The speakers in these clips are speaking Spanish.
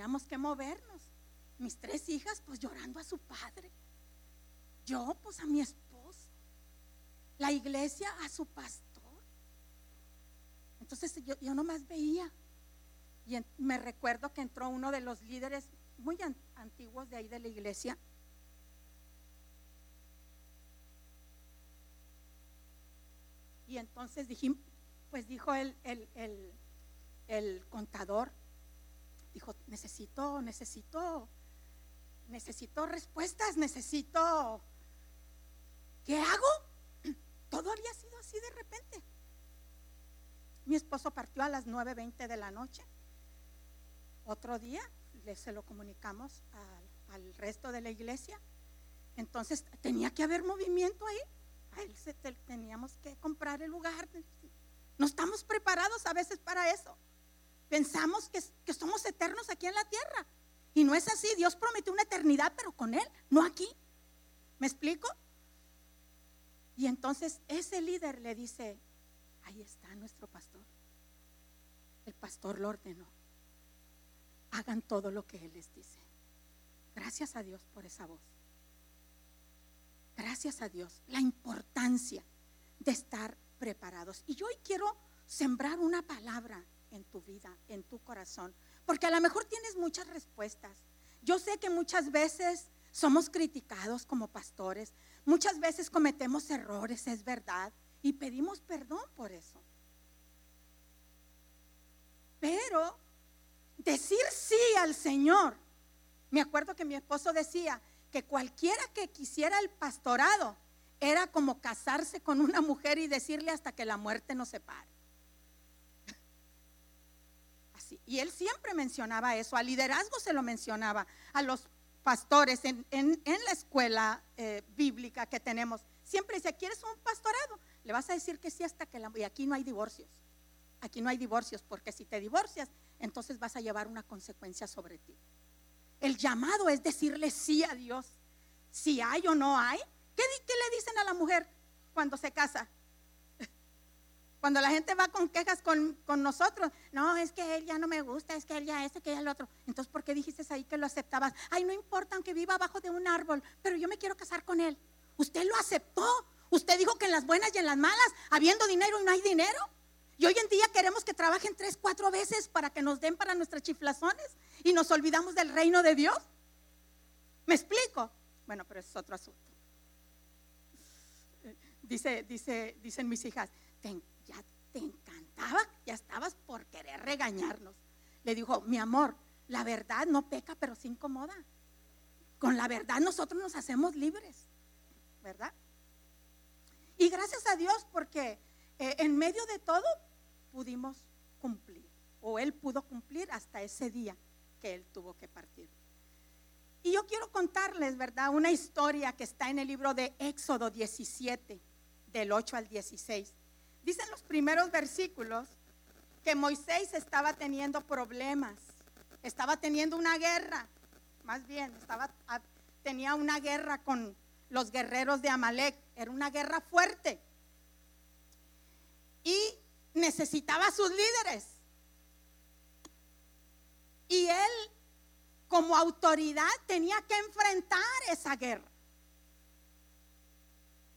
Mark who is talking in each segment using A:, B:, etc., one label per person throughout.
A: teníamos que movernos. Mis tres hijas pues llorando a su padre. Yo pues a mi esposo. La iglesia a su pastor. Entonces yo, yo nomás veía. Y me recuerdo que entró uno de los líderes muy antiguos de ahí de la iglesia. Y entonces dijimos, pues dijo el, el, contador, dijo, necesito, necesito, necesito respuestas, necesito, ¿qué hago? Todo había sido así de repente. Mi esposo partió a las 9.20 de la noche. Otro día le, se lo comunicamos al, resto de la iglesia. Entonces tenía que haber movimiento ahí. A él teníamos que comprar el lugar. No estamos preparados a veces para eso. Pensamos que, que somos eternos aquí en la tierra. Y no es así. Dios prometió una eternidad, pero con Él, no aquí. ¿Me explico? Y entonces ese líder le dice, ahí está nuestro pastor. El pastor lo ordenó. Hagan todo lo que Él les dice. Gracias a Dios por esa voz. Gracias a Dios. La importancia de estar preparados. Y yo hoy quiero sembrar una palabra en tu vida, en tu corazón, porque a lo mejor tienes muchas respuestas. Yo sé que muchas veces somos criticados como pastores, muchas veces cometemos errores, es verdad, y pedimos perdón por eso. Pero decir sí al Señor, me acuerdo que mi esposo decía que cualquiera que quisiera el pastorado, era como casarse con una mujer y decirle hasta que la muerte nos separe. Y él siempre mencionaba eso, al liderazgo se lo mencionaba, a los pastores en, la escuela eh, bíblica que tenemos. Siempre dice, ¿quieres un pastorado? Le vas a decir que sí hasta que la... Y aquí no hay divorcios. Aquí no hay divorcios, porque si te divorcias, entonces vas a llevar una consecuencia sobre ti. El llamado es decirle sí a Dios. Si hay o no hay, ¿Qué, le dicen a la mujer cuando se casa? Cuando la gente va con quejas con, nosotros, no, es que él ya no me gusta, es que él ya este, que ya el otro. Entonces, ¿por qué dijiste ahí que lo aceptabas? Ay, no importa aunque viva abajo de un árbol, pero yo me quiero casar con él. Usted lo aceptó. Usted dijo que en las buenas y en las malas, habiendo dinero y no hay dinero. Y hoy en día queremos que trabajen tres, cuatro veces para que nos den para nuestras chiflazones y nos olvidamos del reino de Dios. ¿Me explico? Bueno, pero es otro asunto dice, dice, dicen mis hijas, ya te encantaba, ya estabas por querer regañarnos. Le dijo, mi amor, la verdad no peca, pero se incomoda. Con la verdad nosotros nos hacemos libres, ¿verdad? Y gracias a Dios porque eh, en medio de todo pudimos cumplir, o Él pudo cumplir hasta ese día que Él tuvo que partir. Y yo quiero contarles, ¿verdad? Una historia que está en el libro de Éxodo 17 del 8 al 16. Dicen los primeros versículos que Moisés estaba teniendo problemas, estaba teniendo una guerra, más bien, estaba, tenía una guerra con los guerreros de Amalek, era una guerra fuerte. Y necesitaba a sus líderes. Y él, como autoridad, tenía que enfrentar esa guerra.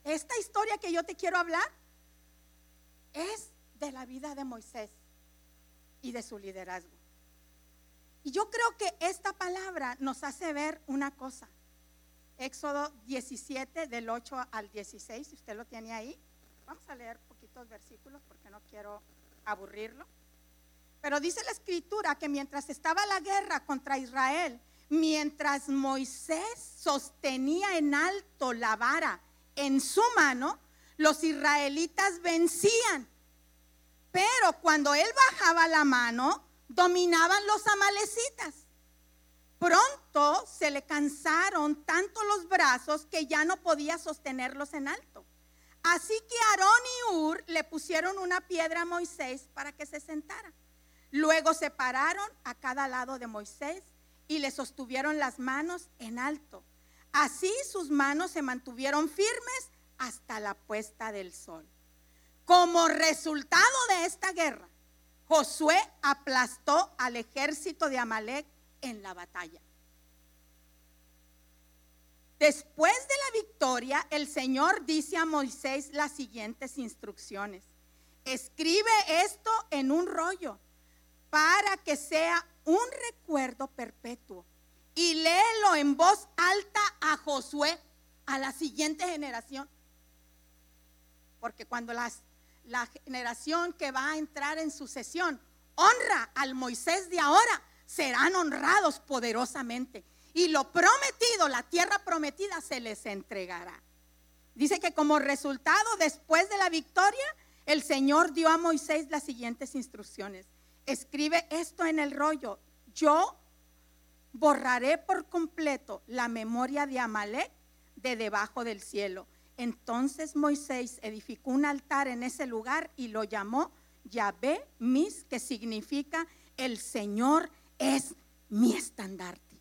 A: Esta historia que yo te quiero hablar es de la vida de Moisés y de su liderazgo. Y yo creo que esta palabra nos hace ver una cosa. Éxodo 17 del 8 al 16, si usted lo tiene ahí. Vamos a leer poquitos versículos porque no quiero aburrirlo. Pero dice la escritura que mientras estaba la guerra contra Israel, mientras Moisés sostenía en alto la vara en su mano, los israelitas vencían. Pero cuando él bajaba la mano, dominaban los amalecitas. Pronto se le cansaron tanto los brazos que ya no podía sostenerlos en alto. Así que Aarón y Ur le pusieron una piedra a Moisés para que se sentara. Luego se pararon a cada lado de Moisés y le sostuvieron las manos en alto. Así sus manos se mantuvieron firmes hasta la puesta del sol. Como resultado de esta guerra, Josué aplastó al ejército de Amalek en la batalla. Después de la victoria, el Señor dice a Moisés las siguientes instrucciones. Escribe esto en un rollo para que sea un recuerdo perpetuo y léelo en voz alta a Josué, a la siguiente generación. Porque cuando la generación que va a entrar en sucesión honra al Moisés de ahora, serán honrados poderosamente. Y lo prometido, la tierra prometida, se les entregará. Dice que como resultado, después de la victoria, el Señor dio a Moisés las siguientes instrucciones. Escribe esto en el rollo. Yo borraré por completo la memoria de Amalek de debajo del cielo. Entonces Moisés edificó un altar en ese lugar y lo llamó Yahvé Mis, que significa el Señor es mi estandarte.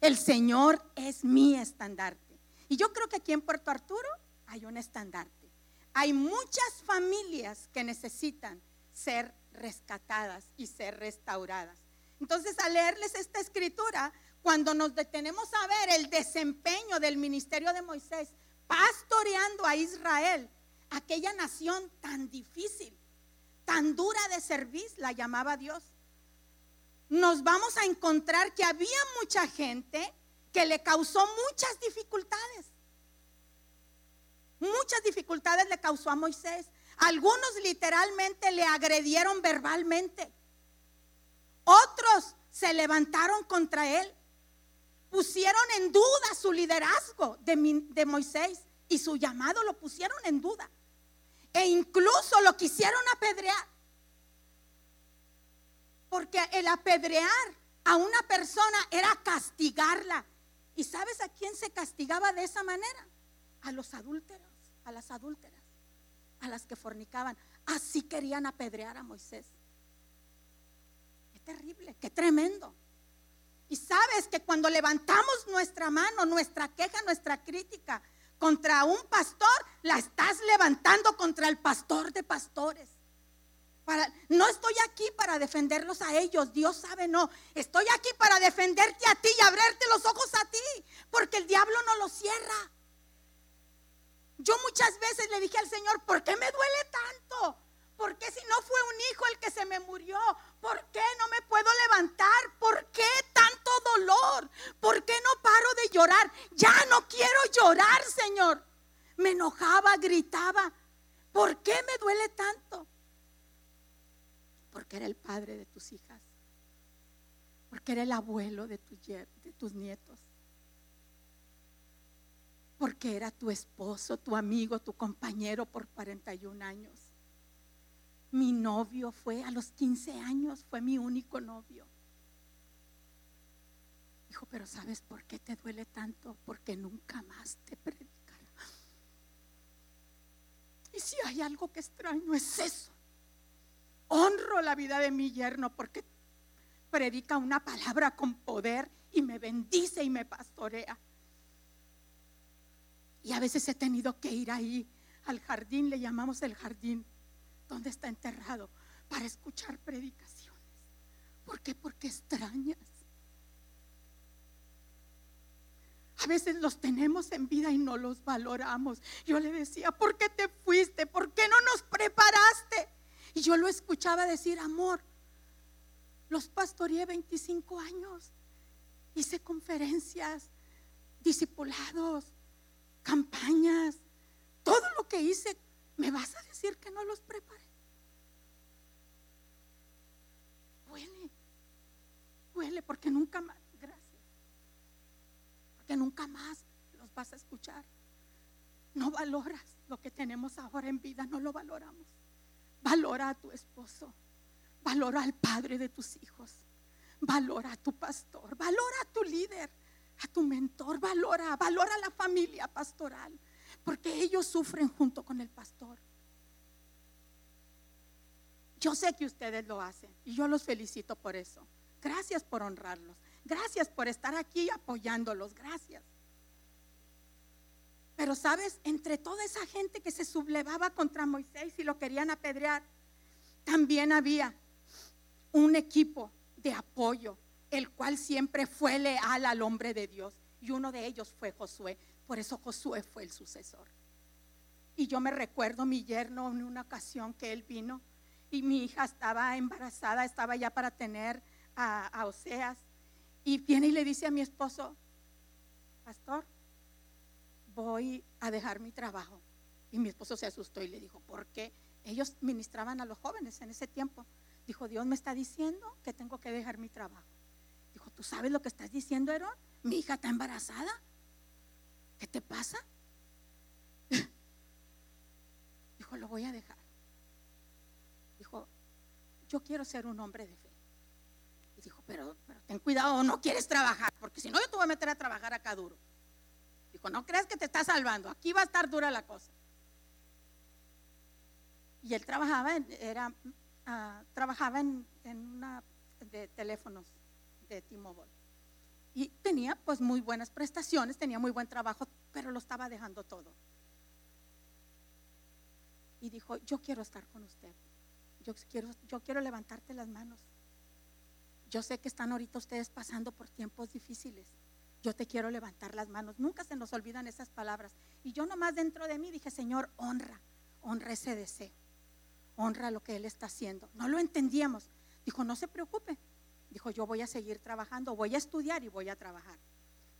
A: El Señor es mi estandarte. Y yo creo que aquí en Puerto Arturo hay un estandarte. Hay muchas familias que necesitan ser rescatadas y ser restauradas. Entonces, al leerles esta escritura, cuando nos detenemos a ver el desempeño del ministerio de Moisés, pastoreando a Israel, aquella nación tan difícil, tan dura de servir, la llamaba Dios, nos vamos a encontrar que había mucha gente que le causó muchas dificultades. Muchas dificultades le causó a Moisés. Algunos literalmente le agredieron verbalmente. Otros se levantaron contra él. Pusieron en duda su liderazgo de, Moisés y su llamado lo pusieron en duda. E incluso lo quisieron apedrear. Porque el apedrear a una persona era castigarla. ¿Y sabes a quién se castigaba de esa manera? A los adúlteros, a las adúlteras, a las que fornicaban. Así querían apedrear a Moisés terrible, qué tremendo. Y sabes que cuando levantamos nuestra mano, nuestra queja, nuestra crítica contra un pastor, la estás levantando contra el pastor de pastores. No estoy aquí para defenderlos a ellos, Dios sabe, no. Estoy aquí para defenderte a ti y abrirte los ojos a ti, porque el diablo no lo cierra. Yo muchas veces le dije al Señor, ¿por qué me duele tanto? ¿Por qué si no fue un hijo el que se me murió? ¿Por qué no me puedo levantar? ¿Por qué dolor? ¿Por qué no paro de llorar? Ya no quiero llorar, Señor. Me enojaba, gritaba. ¿Por qué me duele tanto? Porque era el padre de tus hijas. Porque era el abuelo de, de tus nietos. Porque era tu esposo, tu amigo, tu compañero por 41 años. Mi novio fue a los 15 años, fue mi único novio. Dijo, pero ¿sabes por qué te duele tanto? Porque nunca más te predicará. Y si hay algo que extraño es eso. Honro la vida de mi yerno porque predica una palabra con poder y me bendice y me pastorea. Y a veces he tenido que ir ahí al jardín, le llamamos el jardín, donde está enterrado para escuchar predicaciones. ¿Por qué? Porque extrañas. A veces los tenemos en vida y no los valoramos. Yo le decía, ¿por qué te fuiste? ¿Por qué no nos preparaste? Y yo lo escuchaba decir, amor, los pastoreé 25 años. Hice conferencias, discipulados, campañas, todo lo que hice ¿Me vas a decir que no los preparé? Huele, huele porque nunca más, nunca más los vas a escuchar. No valoras lo que tenemos ahora en vida, no lo valoramos. Valora a tu esposo, valora al padre de tus hijos, valora a tu pastor, valora a tu líder, a tu mentor, valora, valora a la familia pastoral porque ellos sufren junto con el pastor. Yo sé que ustedes lo hacen y yo los felicito por eso. Gracias por honrarlos. Gracias por estar aquí apoyándolos. Gracias. Pero sabes, entre toda esa gente que se sublevaba contra Moisés y lo querían apedrear, también había un equipo de apoyo, el cual siempre fue leal al hombre de Dios. Y uno de ellos fue Josué. Por eso Josué fue el sucesor. Y yo me recuerdo mi yerno en una ocasión que él vino y mi hija estaba embarazada, estaba ya para tener a, a Oseas. Y viene y le dice a mi esposo, pastor, voy a dejar mi trabajo. Y mi esposo se asustó y le dijo, ¿por qué? Ellos ministraban a los jóvenes en ese tiempo. Dijo, Dios me está diciendo que tengo que dejar mi trabajo. Dijo, ¿tú sabes lo que estás diciendo, Aaron? Mi hija está embarazada. ¿Qué te pasa? Dijo, lo voy a dejar. Dijo, yo quiero ser un hombre de. Y dijo, pero, pero ten cuidado, no quieres trabajar, porque si no yo te voy a meter a trabajar acá duro. Dijo, no crees que te está salvando, aquí va a estar dura la cosa. Y él trabajaba, en, era, uh, trabajaba en, en, una de teléfonos de T-Mobile. Y tenía pues muy buenas prestaciones, tenía muy buen trabajo, pero lo estaba dejando todo. Y dijo, yo quiero estar con usted. Yo quiero, yo quiero levantarte las manos. Yo sé que están ahorita ustedes pasando por tiempos difíciles. Yo te quiero levantar las manos. Nunca se nos olvidan esas palabras. Y yo nomás dentro de mí dije, Señor, honra, honra ese deseo. Honra lo que Él está haciendo. No lo entendíamos. Dijo, no se preocupe. Dijo, yo voy a seguir trabajando, voy a estudiar y voy a trabajar.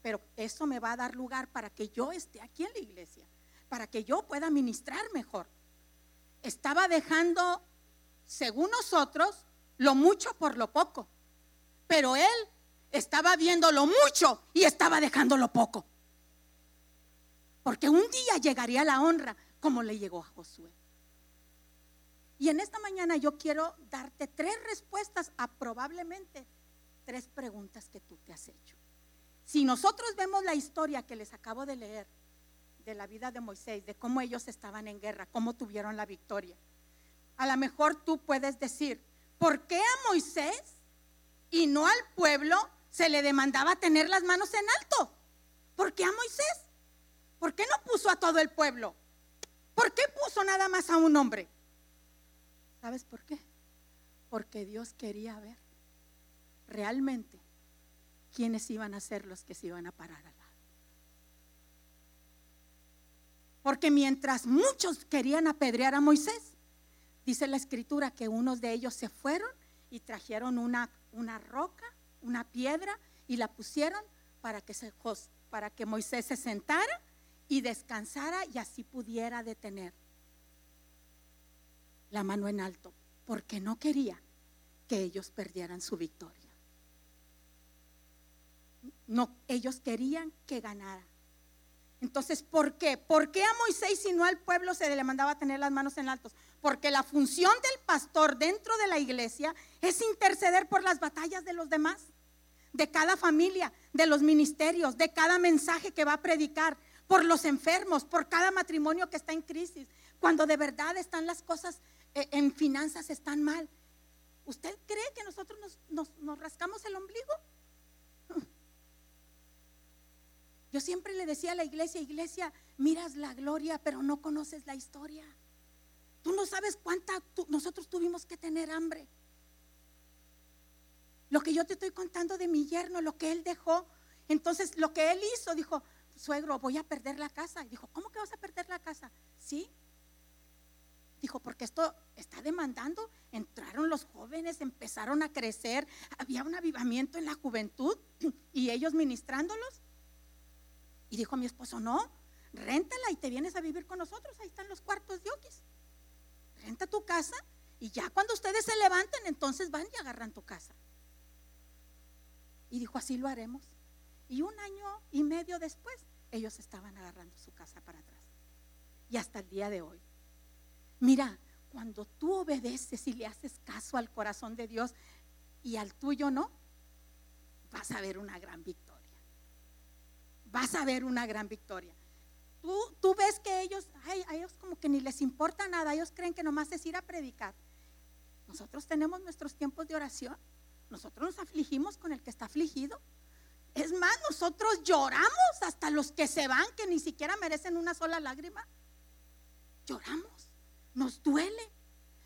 A: Pero eso me va a dar lugar para que yo esté aquí en la iglesia, para que yo pueda ministrar mejor. Estaba dejando, según nosotros, lo mucho por lo poco. Pero él estaba viendo lo mucho y estaba dejando lo poco. Porque un día llegaría la honra como le llegó a Josué. Y en esta mañana yo quiero darte tres respuestas a probablemente tres preguntas que tú te has hecho. Si nosotros vemos la historia que les acabo de leer de la vida de Moisés, de cómo ellos estaban en guerra, cómo tuvieron la victoria, a lo mejor tú puedes decir, ¿por qué a Moisés y no al pueblo se le demandaba tener las manos en alto? ¿Por qué a Moisés? ¿Por qué no puso a todo el pueblo? ¿Por qué puso nada más a un hombre? ¿Sabes por qué? Porque Dios quería ver realmente quiénes iban a ser los que se iban a parar al lado. Porque mientras muchos querían apedrear a Moisés, dice la escritura que unos de ellos se fueron y trajeron una, una roca, una piedra y la pusieron para que, se, para que Moisés se sentara y descansara y así pudiera detener la mano en alto, porque no quería que ellos perdieran su victoria. No, ellos querían que ganara. Entonces, ¿por qué? ¿Por qué a Moisés y no al pueblo se le mandaba tener las manos en altos? Porque la función del pastor dentro de la iglesia es interceder por las batallas de los demás, de cada familia, de los ministerios, de cada mensaje que va a predicar, por los enfermos, por cada matrimonio que está en crisis, cuando de verdad están las cosas eh, en finanzas están mal. ¿Usted cree que nosotros nos, rascamos el ombligo? Yo siempre le decía a la iglesia, iglesia, miras la gloria, pero no conoces la historia. Tú no sabes cuánta nosotros tuvimos que tener hambre. Lo que yo te estoy contando de mi yerno, lo que él dejó. Entonces, lo que él hizo, dijo, suegro, voy a perder la casa. Y dijo, ¿cómo que vas a perder la casa? Sí, Dijo, porque esto está demandando. Entraron los jóvenes, empezaron a crecer, había un avivamiento en la juventud y ellos ministrándolos. Y dijo mi esposo, no, réntala y te vienes a vivir con nosotros. Ahí están los cuartos de Oquis. Renta tu casa y ya cuando ustedes se levanten, entonces van y agarran tu casa. Y dijo, así lo haremos. Y un año y medio después, ellos estaban agarrando su casa para atrás. Y hasta el día de hoy. Mira, cuando tú obedeces y le haces caso al corazón de Dios y al tuyo no, vas a ver una gran victoria. Vas a ver una gran victoria. Tú, tú ves que ellos, ay, a ellos como que ni les importa nada, ellos creen que nomás es ir a predicar. Nosotros tenemos nuestros tiempos de oración. Nosotros nos afligimos con el que está afligido. Es más, nosotros lloramos hasta los que se van, que ni siquiera merecen una sola lágrima. Lloramos. Nos duele.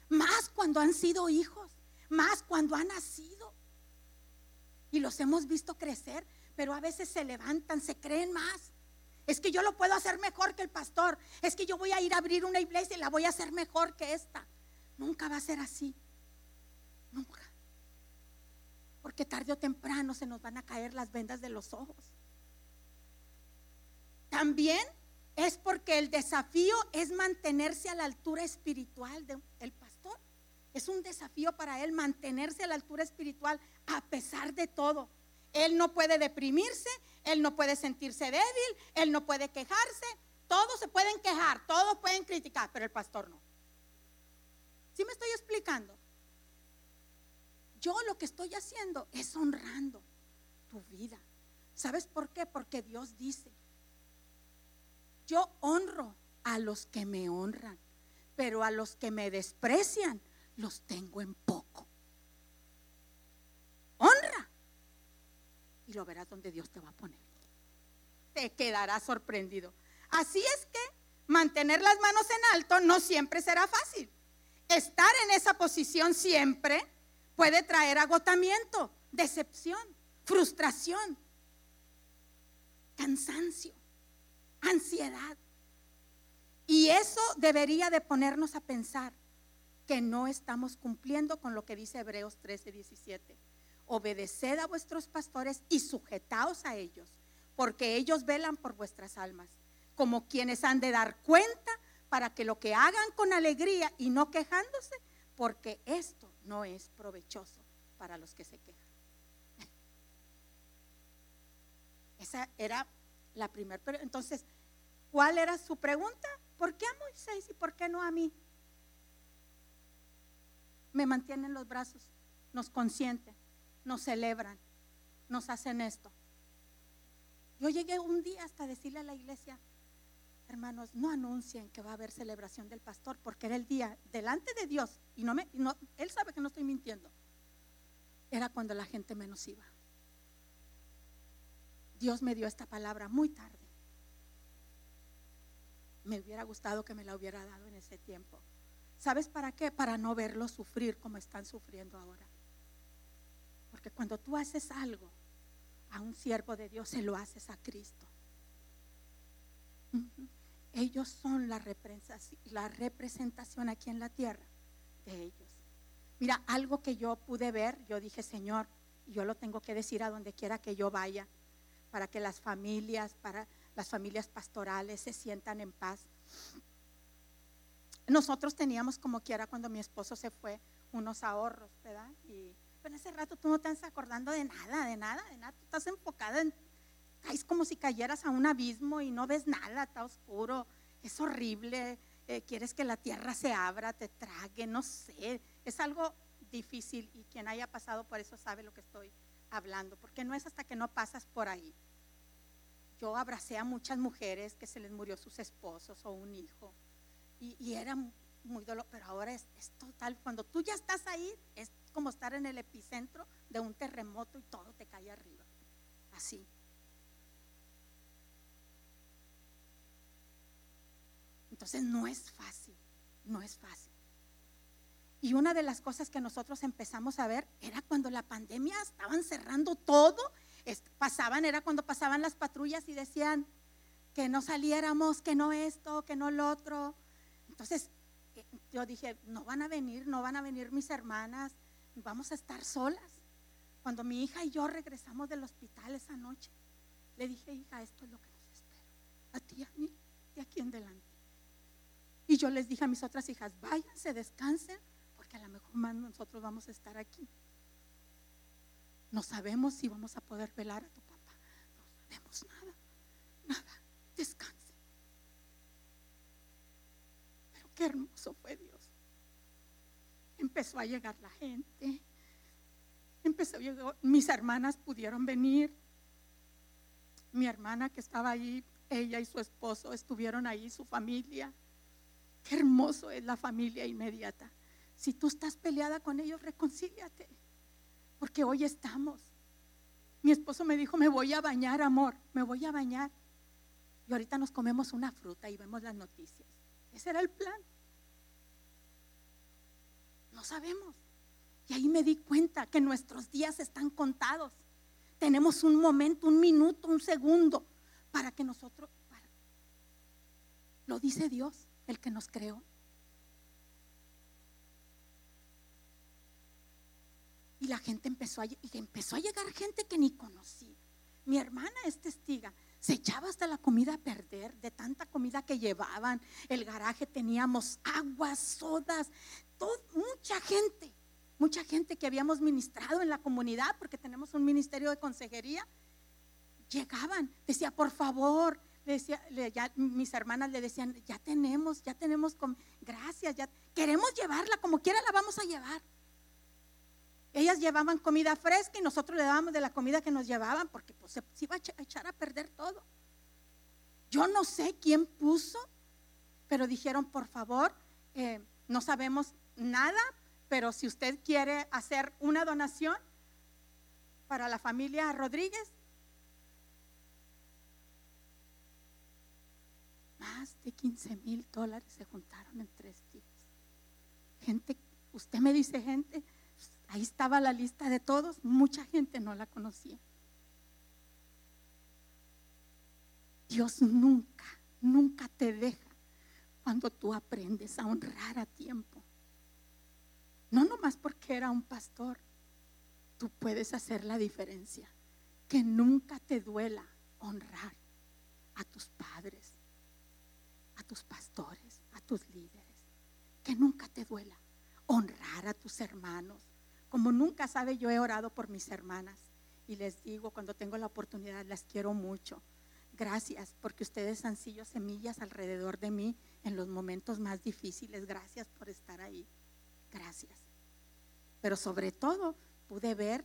A: Más cuando han sido hijos. Más cuando han nacido. Y los hemos visto crecer, pero a veces se levantan, se creen más. Es que yo lo puedo hacer mejor que el pastor. Es que yo voy a ir a abrir una iglesia y la voy a hacer mejor que esta. Nunca va a ser así. Nunca. Porque tarde o temprano se nos van a caer las vendas de los ojos. También es porque el desafío es mantenerse a la altura espiritual del pastor. Es un desafío para él mantenerse a la altura espiritual a pesar de todo. Él no puede deprimirse, él no puede sentirse débil, él no puede quejarse. Todos se pueden quejar, todos pueden criticar, pero el pastor no. ¿Sí me estoy explicando? Yo lo que estoy haciendo es honrando tu vida. ¿Sabes por qué? Porque Dios dice, yo honro a los que me honran, pero a los que me desprecian los tengo en poco. Honra. Y lo verás donde Dios te va a poner. Te quedarás sorprendido. Así es que mantener las manos en alto no siempre será fácil. Estar en esa posición siempre puede traer agotamiento, decepción, frustración, cansancio ansiedad. Y eso debería de ponernos a pensar que no estamos cumpliendo con lo que dice Hebreos 13, 17. Obedeced a vuestros pastores y sujetaos a ellos, porque ellos velan por vuestras almas, como quienes han de dar cuenta para que lo que hagan con alegría y no quejándose, porque esto no es provechoso para los que se quejan. Esa era la primera. Pero entonces, ¿cuál era su pregunta? ¿Por qué a Moisés y por qué no a mí? Me mantienen los brazos, nos consienten, nos celebran, nos hacen esto. Yo llegué un día hasta decirle a la iglesia, hermanos, no anuncien que va a haber celebración del pastor, porque era el día delante de Dios, y no me, no, él sabe que no estoy mintiendo, era cuando la gente menos iba. Dios me dio esta palabra muy tarde. Me hubiera gustado que me la hubiera dado en ese tiempo. ¿Sabes para qué? Para no verlos sufrir como están sufriendo ahora. Porque cuando tú haces algo a un siervo de Dios, se lo haces a Cristo. Ellos son la representación aquí en la tierra de ellos. Mira, algo que yo pude ver, yo dije, Señor, yo lo tengo que decir a donde quiera que yo vaya para que las familias, para las familias pastorales se sientan en paz. Nosotros teníamos como quiera cuando mi esposo se fue unos ahorros, ¿verdad? Y en ese rato tú no te estás acordando de nada, de nada, de nada. Tú estás enfocada en, es como si cayeras a un abismo y no ves nada, está oscuro, es horrible. Eh, quieres que la tierra se abra, te trague, no sé. Es algo difícil y quien haya pasado por eso sabe lo que estoy hablando, porque no es hasta que no pasas por ahí yo abracé a muchas mujeres que se les murió sus esposos o un hijo. Y, era muy doloroso, pero ahora es, total. Cuando tú ya estás ahí, es como estar en el epicentro de un terremoto y todo te cae arriba. Así. Entonces no es fácil, no es fácil. Y una de las cosas que nosotros empezamos a ver era cuando la pandemia estaban cerrando todo pasaban, era cuando pasaban las patrullas y decían que no saliéramos, que no esto, que no lo otro. Entonces eh, yo dije, no van a venir, no van a venir mis hermanas, vamos a estar solas. Cuando mi hija y yo regresamos del hospital esa noche, le dije, hija, esto es lo que nos espera, a ti y a mí, de aquí en adelante. Y yo les dije a mis otras hijas, váyanse, descansen, porque a lo mejor más nosotros vamos a estar aquí. No sabemos si vamos a poder velar a tu papá. No sabemos nada. Nada. Descanse. Pero qué hermoso fue Dios. Empezó a llegar la gente. Empezó a llegar, mis hermanas pudieron venir. Mi hermana que estaba ahí, ella y su esposo estuvieron ahí, su familia. Qué hermoso es la familia inmediata. Si tú estás peleada con ellos, reconcíliate porque hoy estamos. Mi esposo me dijo, me voy a bañar, amor, me voy a bañar. Y ahorita nos comemos una fruta y vemos las noticias. Ese era el plan. No sabemos. Y ahí me di cuenta que nuestros días están contados. tenemos un momento, un minuto, un segundo para que nosotros, lo dice Dios, el que nos creó. Y la gente empezó a, y empezó a llegar gente que ni conocía. Mi hermana es testiga. Se echaba hasta la comida a perder de tanta comida que llevaban. El garaje teníamos aguas, sodas, mucha gente, mucha gente que habíamos ministrado en la comunidad porque tenemos un ministerio de consejería. Llegaban, decía, por favor, decía, mis hermanas le decían, ya tenemos, ya tenemos, gracias, ya queremos llevarla, como quiera la vamos a llevar. Ellas llevaban comida fresca y nosotros le dábamos de la comida que nos llevaban porque pues, se, iba a echar a perder todo. Yo no sé quién puso, pero dijeron, por favor, eh, no sabemos nada, pero si usted quiere hacer una donación para la familia Rodríguez, más de 15 mil dólares se juntaron en tres días. Gente, usted me dice gente Ahí estaba la lista de todos, mucha gente no la conocía. Dios nunca, nunca te deja cuando tú aprendes a honrar a tiempo. No nomás porque era un pastor, tú puedes hacer la diferencia. Que nunca te duela honrar a tus padres, a tus pastores, a tus líderes. Que nunca te duela honrar a tus hermanos, como nunca sabe, yo he orado por mis hermanas y les digo cuando tengo la oportunidad, las quiero mucho. Gracias porque ustedes han sido semillas alrededor de mí en los momentos más difíciles. Gracias por estar ahí. Gracias. Pero sobre todo pude ver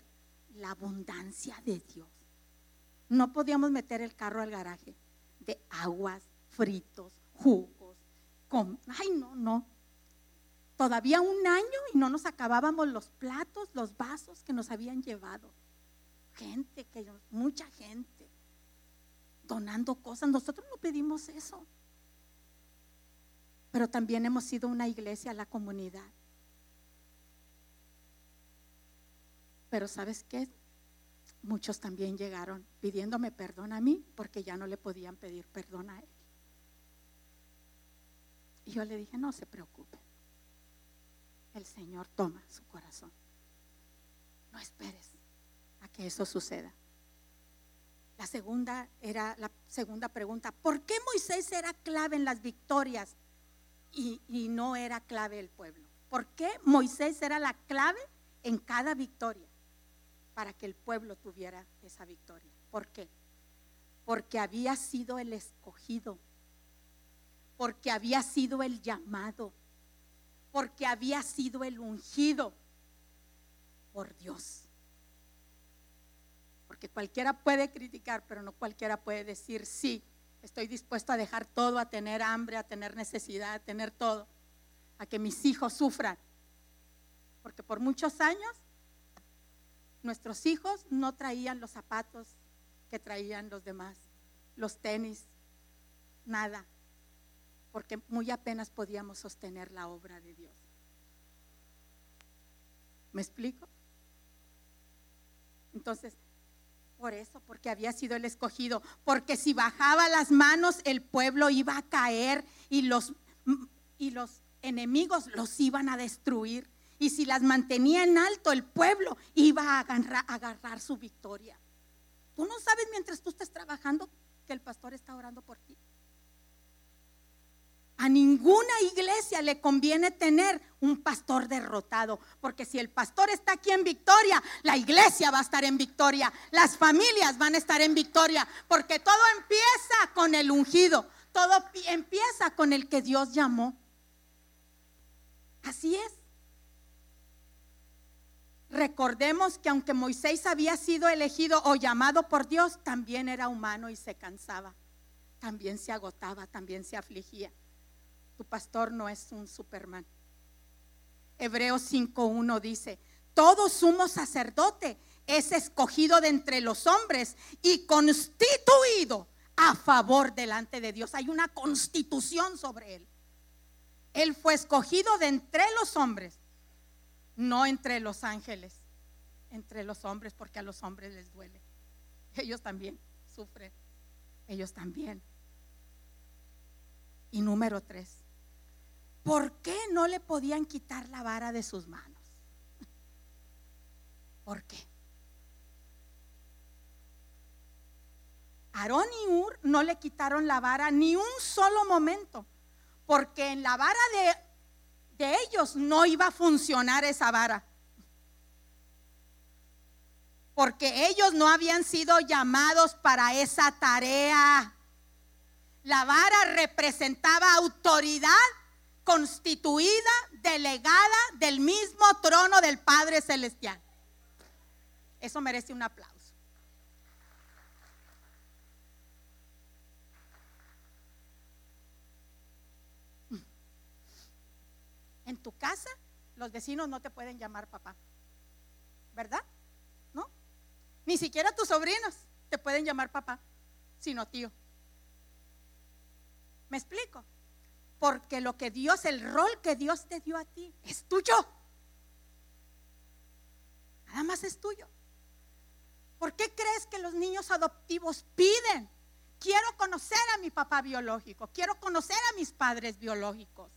A: la abundancia de Dios. No podíamos meter el carro al garaje de aguas, fritos, jugos. Con, ay, no, no todavía un año y no nos acabábamos los platos, los vasos que nos habían llevado. Gente, mucha gente donando cosas. Nosotros no pedimos eso. Pero también hemos sido una iglesia a la comunidad. Pero ¿sabes qué? Muchos también llegaron pidiéndome perdón a mí porque ya no le podían pedir perdón a él. Y yo le dije, no se preocupe el Señor toma su corazón. No esperes a que eso suceda. La segunda era la segunda pregunta, ¿por qué Moisés era clave en las victorias y, y no era clave el pueblo? ¿Por qué Moisés era la clave en cada victoria para que el pueblo tuviera esa victoria? ¿Por qué? Porque había sido el escogido, porque había sido el llamado, porque había sido el ungido por Dios. Porque cualquiera puede criticar, pero no cualquiera puede decir, sí, estoy dispuesto a dejar todo, a tener hambre, a tener necesidad, a tener todo, a que mis hijos sufran. Porque por muchos años nuestros hijos no traían los zapatos que traían los demás, los tenis, nada porque muy apenas podíamos sostener la obra de Dios. ¿Me explico? Entonces, por eso, porque había sido el escogido, porque si bajaba las manos el pueblo iba a caer y los, y los enemigos los iban a destruir. Y si las mantenía en alto el pueblo iba a agarrar, a agarrar su victoria. Tú no sabes mientras tú estás trabajando que el pastor está orando por ti. A ninguna iglesia le conviene tener un pastor derrotado, porque si el pastor está aquí en victoria, la iglesia va a estar en victoria, las familias van a estar en victoria, porque todo empieza con el ungido, todo empieza con el que Dios llamó. Así es. Recordemos que aunque Moisés había sido elegido o llamado por Dios, también era humano y se cansaba, también se agotaba, también se afligía pastor no es un Superman. Hebreos 5.1 dice, todo sumo sacerdote es escogido de entre los hombres y constituido a favor delante de Dios. Hay una constitución sobre él. Él fue escogido de entre los hombres, no entre los ángeles, entre los hombres, porque a los hombres les duele. Ellos también sufren. Ellos también. Y número tres, ¿por qué no le podían quitar la vara de sus manos? ¿Por qué? Aarón y Ur no le quitaron la vara ni un solo momento, porque en la vara de, de ellos no iba a funcionar esa vara. Porque ellos no habían sido llamados para esa tarea. La vara representaba autoridad constituida, delegada del mismo trono del Padre Celestial. Eso merece un aplauso. En tu casa, los vecinos no te pueden llamar papá, ¿verdad? ¿No? Ni siquiera tus sobrinos te pueden llamar papá, sino tío. ¿Me explico? Porque lo que Dios, el rol que Dios te dio a ti, es tuyo. Nada más es tuyo. ¿Por qué crees que los niños adoptivos piden? Quiero conocer a mi papá biológico, quiero conocer a mis padres biológicos.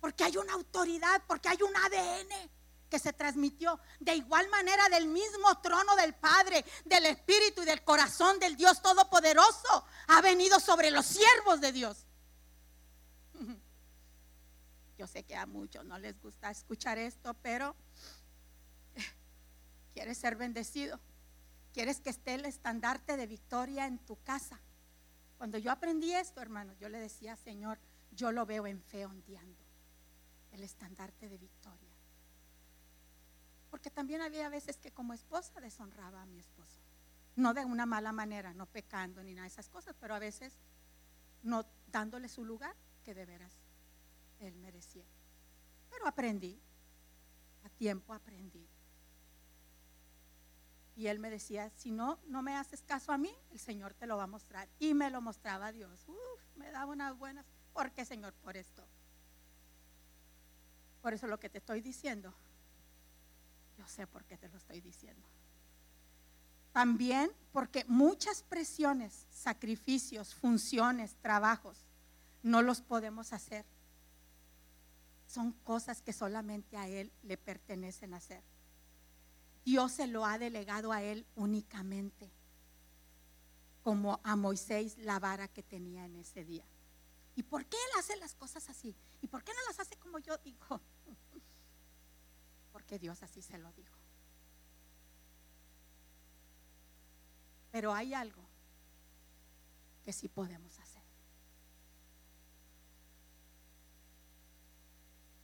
A: Porque hay una autoridad, porque hay un ADN que se transmitió de igual manera del mismo trono del Padre, del Espíritu y del corazón del Dios Todopoderoso. Ha venido sobre los siervos de Dios. Yo sé que a muchos no les gusta escuchar esto, pero quieres ser bendecido. Quieres que esté el estandarte de victoria en tu casa. Cuando yo aprendí esto, hermanos, yo le decía, Señor, yo lo veo en fe ondeando. El estandarte de victoria. Porque también había veces que como esposa deshonraba a mi esposo. No de una mala manera, no pecando ni nada de esas cosas, pero a veces no dándole su lugar que de veras él merecía. Pero aprendí, a tiempo aprendí. Y él me decía, si no, no me haces caso a mí, el Señor te lo va a mostrar. Y me lo mostraba Dios. Uf, me daba unas buenas. ¿Por qué, Señor? Por esto. Por eso lo que te estoy diciendo yo sé por qué te lo estoy diciendo. También porque muchas presiones, sacrificios, funciones, trabajos, no los podemos hacer. Son cosas que solamente a Él le pertenecen hacer. Dios se lo ha delegado a Él únicamente, como a Moisés la vara que tenía en ese día. ¿Y por qué Él hace las cosas así? ¿Y por qué no las hace como yo digo? porque Dios así se lo dijo. Pero hay algo que sí podemos hacer.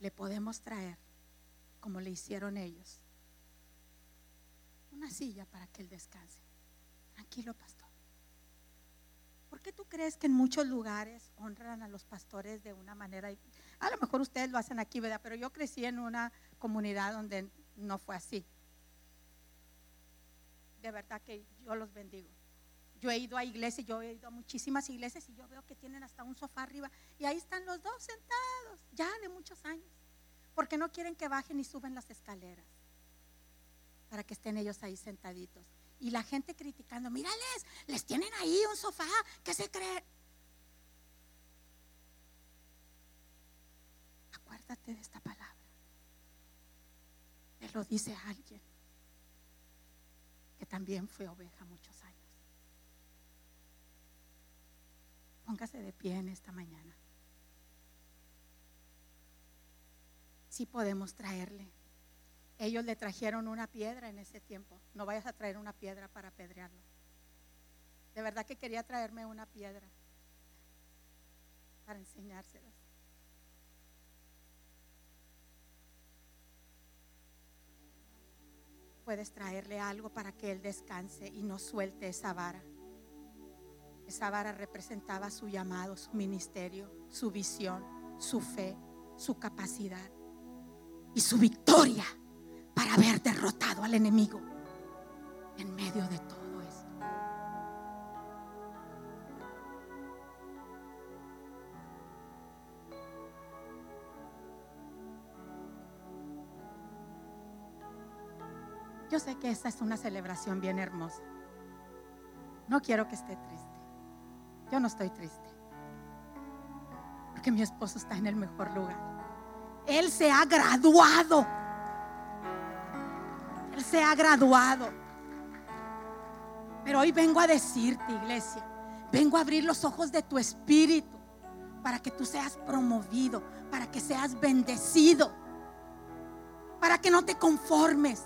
A: Le podemos traer, como le hicieron ellos, una silla para que él descanse. Tranquilo, pastor. ¿Por qué tú crees que en muchos lugares honran a los pastores de una manera? A lo mejor ustedes lo hacen aquí, ¿verdad? Pero yo crecí en una comunidad donde no fue así. De verdad que yo los bendigo. Yo he ido a iglesias, yo he ido a muchísimas iglesias y yo veo que tienen hasta un sofá arriba y ahí están los dos sentados, ya de muchos años, porque no quieren que bajen y suben las escaleras, para que estén ellos ahí sentaditos. Y la gente criticando, mírales, les tienen ahí un sofá, ¿qué se cree? Acuérdate de esta palabra. Te lo dice alguien que también fue oveja muchos años. Póngase de pie en esta mañana. Si podemos traerle. Ellos le trajeron una piedra en ese tiempo. No vayas a traer una piedra para apedrearlo. De verdad que quería traerme una piedra para enseñárselas. puedes traerle algo para que él descanse y no suelte esa vara. Esa vara representaba su llamado, su ministerio, su visión, su fe, su capacidad y su victoria para haber derrotado al enemigo en medio de todo. Yo sé que esta es una celebración bien hermosa. No quiero que esté triste. Yo no estoy triste. Porque mi esposo está en el mejor lugar. Él se ha graduado. Él se ha graduado. Pero hoy vengo a decirte, iglesia, vengo a abrir los ojos de tu espíritu para que tú seas promovido, para que seas bendecido, para que no te conformes.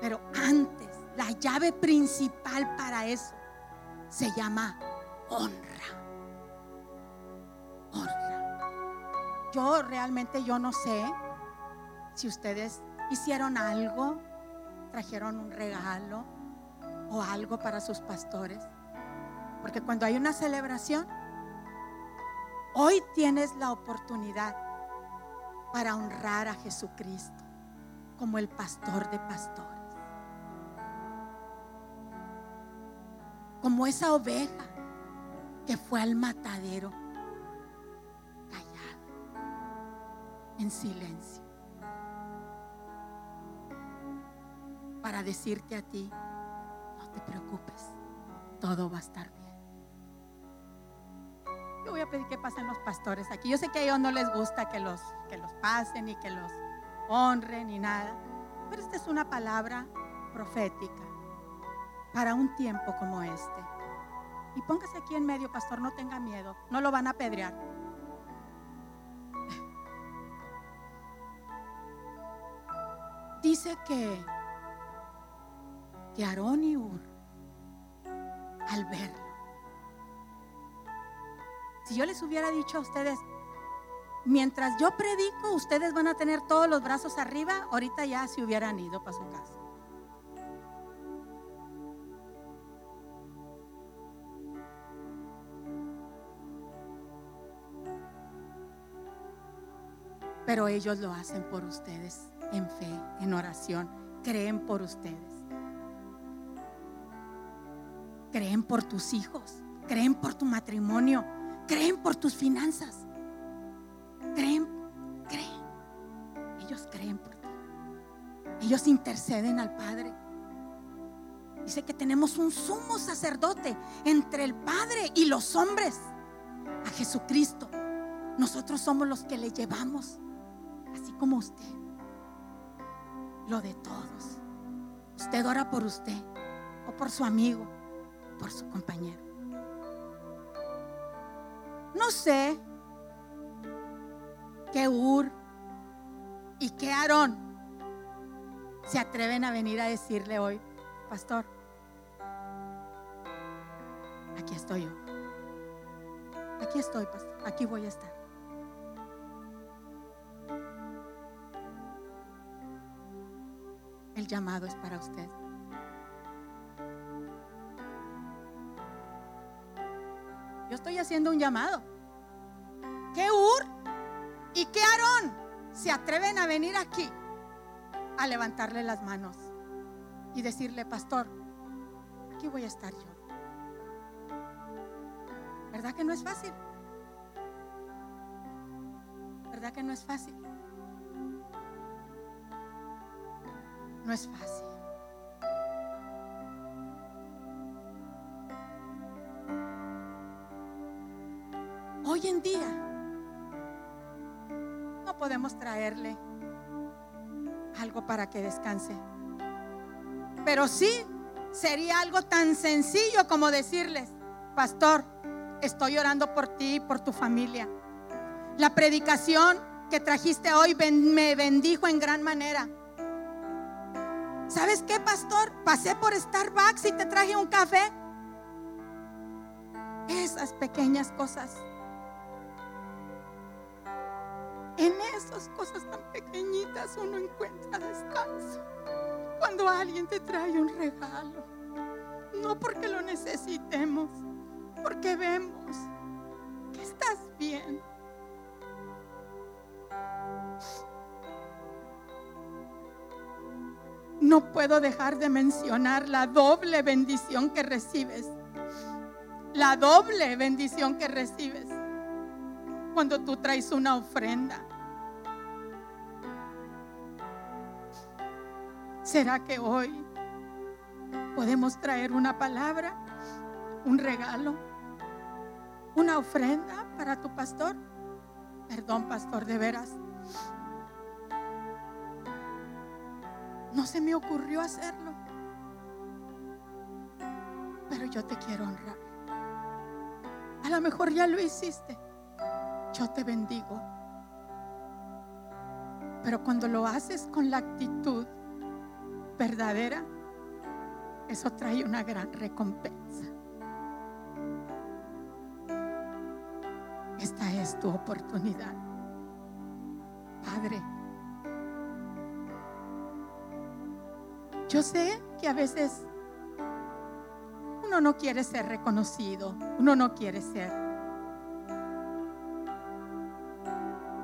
A: Pero antes, la llave principal para eso se llama honra. Honra. Yo realmente yo no sé si ustedes hicieron algo, trajeron un regalo o algo para sus pastores. Porque cuando hay una celebración, hoy tienes la oportunidad para honrar a Jesucristo como el pastor de pastores. Como esa oveja que fue al matadero, callada, en silencio, para decirte a ti, no te preocupes, todo va a estar bien. Yo voy a pedir que pasen los pastores aquí. Yo sé que a ellos no les gusta que los, que los pasen y que los honren ni nada, pero esta es una palabra profética para un tiempo como este. Y póngase aquí en medio, pastor, no tenga miedo, no lo van a apedrear. Dice que, que Aarón y Ur, al verlo, si yo les hubiera dicho a ustedes, mientras yo predico, ustedes van a tener todos los brazos arriba, ahorita ya se hubieran ido para su casa. Pero ellos lo hacen por ustedes, en fe, en oración. Creen por ustedes. Creen por tus hijos. Creen por tu matrimonio. Creen por tus finanzas. Creen, creen. Ellos creen por ti. Ellos interceden al Padre. Dice que tenemos un sumo sacerdote entre el Padre y los hombres, a Jesucristo. Nosotros somos los que le llevamos así como usted. Lo de todos. Usted ora por usted o por su amigo, por su compañero. No sé qué Ur y qué Aarón se atreven a venir a decirle hoy, pastor, aquí estoy yo. Aquí estoy, pastor. Aquí voy a estar. Llamado es para usted. Yo estoy haciendo un llamado. ¿Qué Ur y qué Aarón se atreven a venir aquí a levantarle las manos y decirle, pastor, aquí voy a estar yo? ¿Verdad que no es fácil? ¿Verdad que no es fácil? No es fácil. Hoy en día no podemos traerle algo para que descanse. Pero sí sería algo tan sencillo como decirles, pastor, estoy orando por ti y por tu familia. La predicación que trajiste hoy me bendijo en gran manera. ¿Sabes qué, pastor? Pasé por Starbucks y te traje un café. Esas pequeñas cosas. En esas cosas tan pequeñitas uno encuentra descanso. Cuando alguien te trae un regalo. No porque lo necesitemos, porque vemos que estás bien. No puedo dejar de mencionar la doble bendición que recibes. La doble bendición que recibes cuando tú traes una ofrenda. ¿Será que hoy podemos traer una palabra, un regalo, una ofrenda para tu pastor. Perdón, pastor, de veras. No se me ocurrió hacerlo. Pero yo te quiero honrar. A lo mejor ya lo hiciste. Yo te bendigo. Pero cuando lo haces con la actitud verdadera, eso trae una gran recompensa. Esta es tu oportunidad. Padre, yo sé que a veces uno no quiere ser reconocido, uno no quiere ser.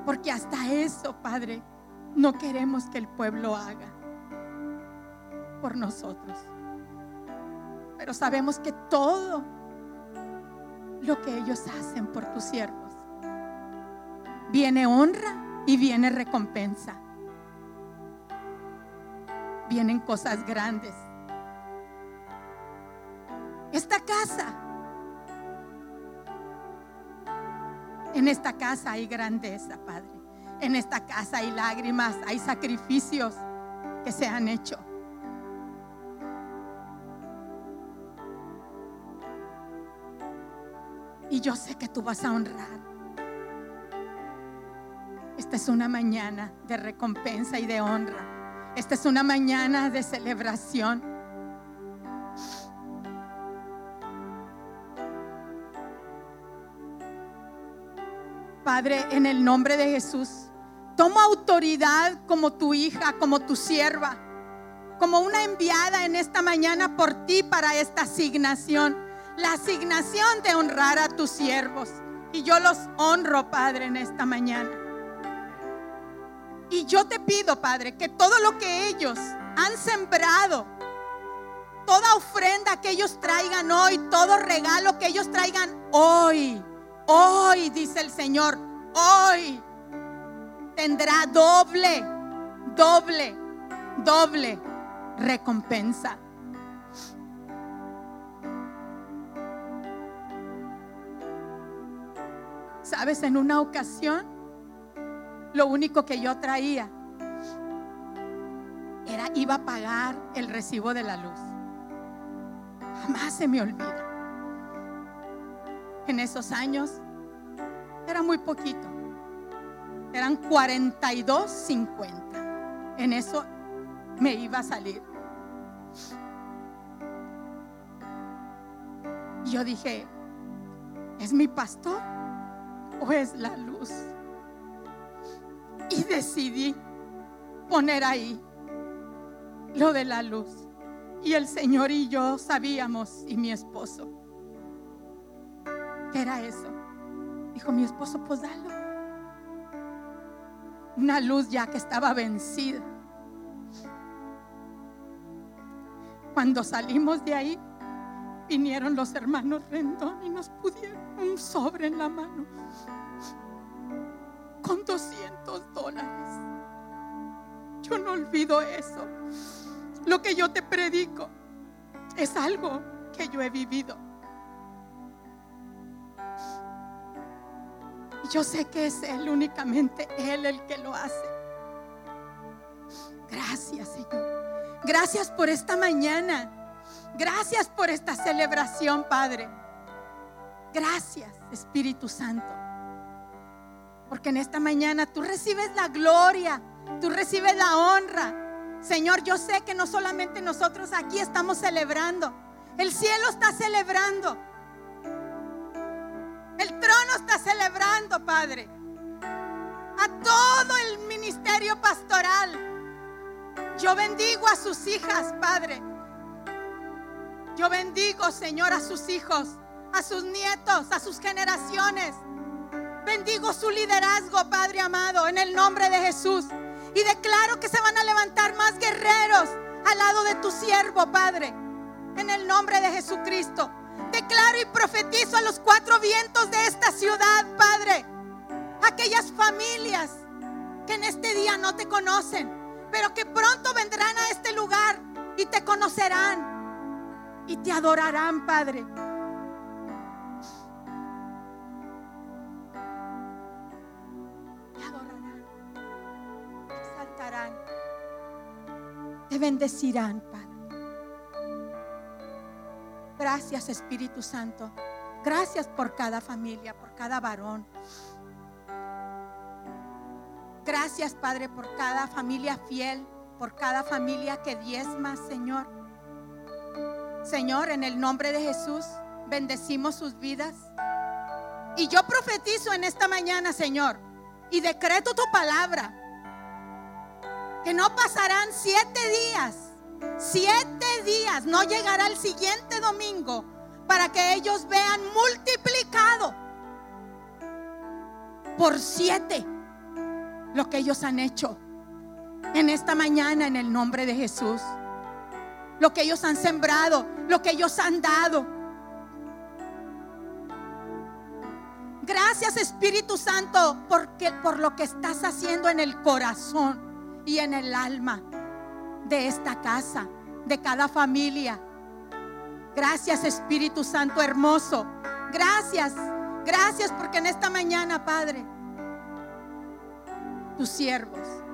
A: Porque hasta eso, Padre, no queremos que el pueblo haga por nosotros. Pero sabemos que todo lo que ellos hacen por tus siervos viene honra y viene recompensa. Vienen cosas grandes. Esta casa, en esta casa hay grandeza, Padre. En esta casa hay lágrimas, hay sacrificios que se han hecho. Y yo sé que tú vas a honrar. Esta es una mañana de recompensa y de honra. Esta es una mañana de celebración. Padre, en el nombre de Jesús, toma autoridad como tu hija, como tu sierva, como una enviada en esta mañana por ti para esta asignación la asignación de honrar a tus siervos. Y yo los honro, Padre, en esta mañana. Y yo te pido, Padre, que todo lo que ellos han sembrado, toda ofrenda que ellos traigan hoy, todo regalo que ellos traigan hoy, hoy, dice el Señor, hoy tendrá doble, doble, doble recompensa. Sabes, en una ocasión, lo único que yo traía era, iba a pagar el recibo de la luz. Jamás se me olvida. En esos años era muy poquito. Eran 42.50. En eso me iba a salir. Y yo dije, ¿es mi pastor? o es la luz. Y decidí poner ahí lo de la luz. Y el Señor y yo sabíamos, y mi esposo, que era eso. Dijo mi esposo, pues dalo. Una luz ya que estaba vencida. Cuando salimos de ahí, vinieron los hermanos Rendón y nos pudieron un sobre en la mano con 200 dólares. Yo no olvido eso. Lo que yo te predico es algo que yo he vivido. Y yo sé que es Él únicamente, Él el que lo hace. Gracias, Señor. Gracias por esta mañana. Gracias por esta celebración, Padre. Gracias, Espíritu Santo. Porque en esta mañana tú recibes la gloria, tú recibes la honra. Señor, yo sé que no solamente nosotros aquí estamos celebrando, el cielo está celebrando. El trono está celebrando, Padre. A todo el ministerio pastoral. Yo bendigo a sus hijas, Padre. Yo bendigo, Señor, a sus hijos, a sus nietos, a sus generaciones. Bendigo su liderazgo, Padre amado, en el nombre de Jesús. Y declaro que se van a levantar más guerreros al lado de tu siervo, Padre. En el nombre de Jesucristo. Declaro y profetizo a los cuatro vientos de esta ciudad, Padre. Aquellas familias que en este día no te conocen, pero que pronto vendrán a este lugar y te conocerán y te adorarán, Padre. Bendecirán, Padre. Gracias, Espíritu Santo. Gracias por cada familia, por cada varón. Gracias, Padre, por cada familia fiel, por cada familia que diezma, Señor. Señor, en el nombre de Jesús, bendecimos sus vidas. Y yo profetizo en esta mañana, Señor, y decreto tu palabra, que no pasarán siete días, siete días, no llegará el siguiente domingo para que ellos vean multiplicado por siete lo que ellos han hecho en esta mañana en el nombre de Jesús. Lo que ellos han sembrado, lo que ellos han dado. Gracias Espíritu Santo porque, por lo que estás haciendo en el corazón y en el alma de esta casa, de cada familia. Gracias Espíritu Santo hermoso. Gracias, gracias porque en esta mañana, Padre, tus siervos